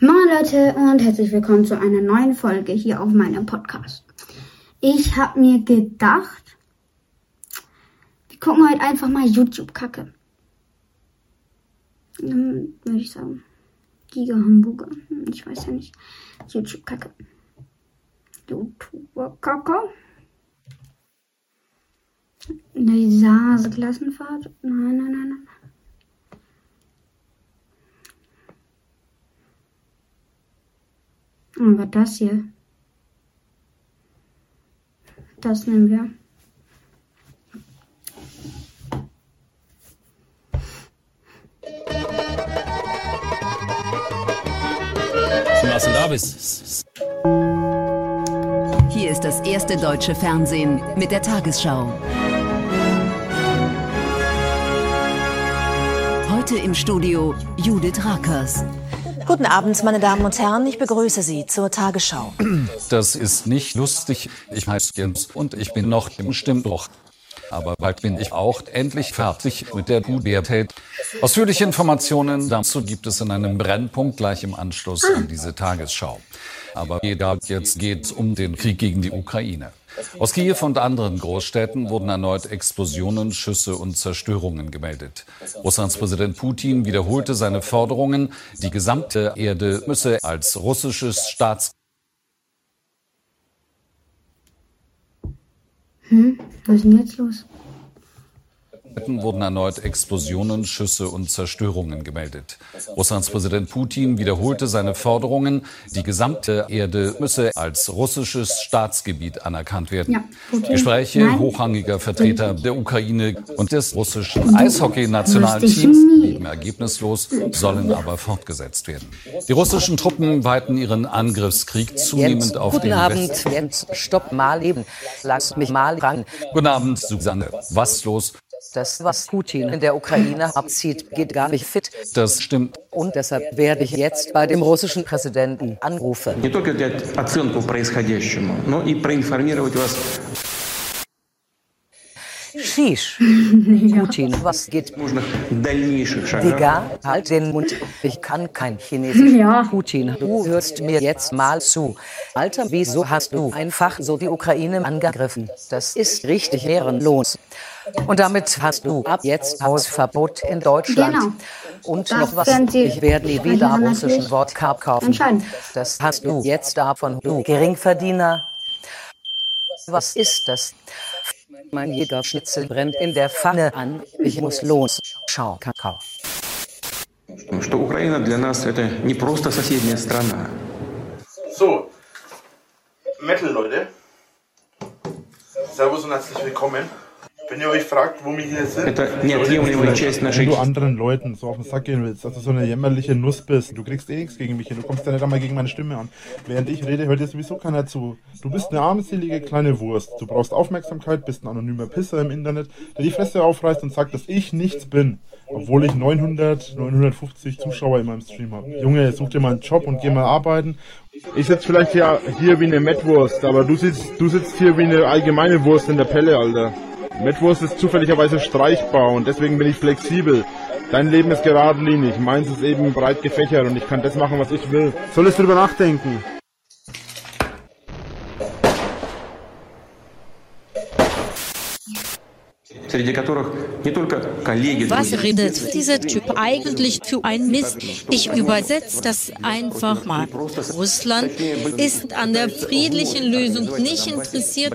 Leute und herzlich willkommen zu einer neuen Folge hier auf meinem Podcast. Ich habe mir gedacht, wir gucken heute einfach mal YouTube-Kacke. Dann würde ich sagen, Giga Hamburger. Hm, Ich weiß ja nicht. YouTube-Kacke. YouTuber-Kacke. Die Sase Klassenfahrt. Nein, nein, nein, nein. Aber das hier. Das nehmen wir. Was du da bist. Hier ist das erste deutsche Fernsehen mit der Tagesschau. Heute im Studio Judith Rakers. Guten Abend, meine Damen und Herren. Ich begrüße Sie zur Tagesschau. Das ist nicht lustig. Ich heiße Jens und ich bin noch im Stimmbruch. Aber bald bin ich auch endlich fertig mit der Pubertät. Ausführliche Informationen dazu gibt es in einem Brennpunkt gleich im Anschluss an diese Tagesschau. Aber jeder jetzt geht um den Krieg gegen die Ukraine. Aus Kiew und anderen Großstädten wurden erneut Explosionen, Schüsse und Zerstörungen gemeldet. Russlands Präsident Putin wiederholte seine Forderungen, die gesamte Erde müsse als russisches Staats Was ist denn jetzt los? Wurden erneut Explosionen, Schüsse und Zerstörungen gemeldet. Russlands Präsident Putin wiederholte seine Forderungen, die gesamte Erde müsse als russisches Staatsgebiet anerkannt werden. Gespräche Nein. hochrangiger Vertreter der Ukraine und des russischen Eishockey-Nationalteams blieben ergebnislos, sollen aber fortgesetzt werden. Die russischen Truppen weiten ihren Angriffskrieg zunehmend Jens, auf guten den Abend, Westen. Jens. Stopp mal eben. Lass mich mal ran. Guten Abend, Susanne. Was los? Das, was Putin in der Ukraine abzieht, geht gar nicht fit. Das stimmt. Und deshalb werde ich jetzt bei dem russischen Präsidenten anrufen. Shish. Putin, was geht? Digga, halt den Mund. Ich kann kein Chinesisch. Ja. Putin, du hörst mir jetzt mal zu. Alter, wieso hast du einfach so die Ukraine angegriffen? Das ist richtig ehrenlos. Und damit hast du ab jetzt Hausverbot in Deutschland. Genau. Und das noch was, ich werde nie wieder russischen Wodka kaufen. Das hast du jetzt davon, du Geringverdiener. Was ist das? Mein Jägerschnitzel brennt in der Pfanne an. Ich muss los. Schau, Kakao. Что Украина для нас это не просто соседняя страна. So, Metal-Leute. Servus und herzlich willkommen. Wenn ihr euch fragt, wo wir hier sind, wenn du anderen Leuten so auf den Sack gehen willst, dass du so eine jämmerliche Nuss bist, du kriegst eh nichts gegen mich hin, du kommst ja nicht einmal gegen meine Stimme an. Während ich rede, hört dir sowieso keiner zu. Du bist eine armselige kleine Wurst. Du brauchst Aufmerksamkeit, bist ein anonymer Pisser im Internet, der die Fresse aufreißt und sagt, dass ich nichts bin. Obwohl ich 900, 950 Zuschauer in meinem Stream habe. Junge, such dir mal einen Job und geh mal arbeiten ich sitze vielleicht hier, hier wie eine Mettwurst, aber du sitzt, du sitzt hier wie eine allgemeine Wurst in der Pelle, Alter. Mettwurst ist zufälligerweise streichbar und deswegen bin ich flexibel. Dein Leben ist geradlinig, meins ist eben breit gefächert und ich kann das machen, was ich will. Solltest du drüber nachdenken. Was redet dieser Typ eigentlich für ein Mist? Ich übersetze das einfach mal. Russland ist an der friedlichen Lösung nicht interessiert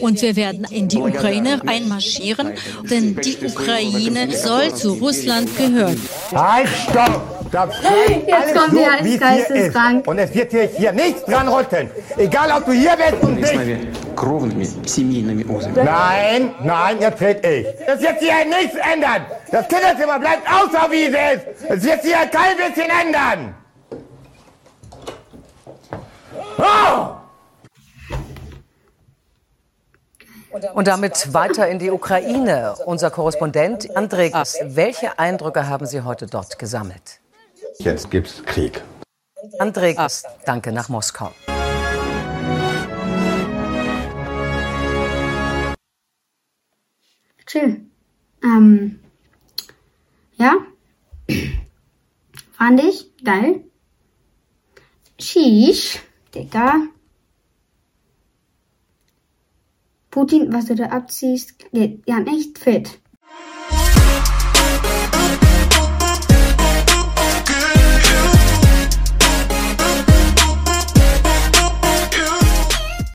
und wir werden in die Ukraine einmarschieren, denn die Ukraine soll zu Russland gehören. Halt, stopp! Jetzt kommt so, die Geisteskrank. Und es wird dir hier nichts dran rütteln. Egal, ob du hier bist und nicht нами кровными семейными узами. Nein, nein, jetzt red ich. Das wird hier nichts ändern. Das Kinderzimmer bleibt außer wie es ist. Es wird hier kein bisschen ändern. Oh! Und damit weiter in die Ukraine. Unser Korrespondent André Gass, welche Eindrücke haben Sie heute dort gesammelt? Jetzt gibt's Krieg. André Gass, danke nach Moskau. Chill. Ähm, ja. Fand ich geil. Sheesh, Digga. Putin, was du da abziehst, geht ja nicht fit.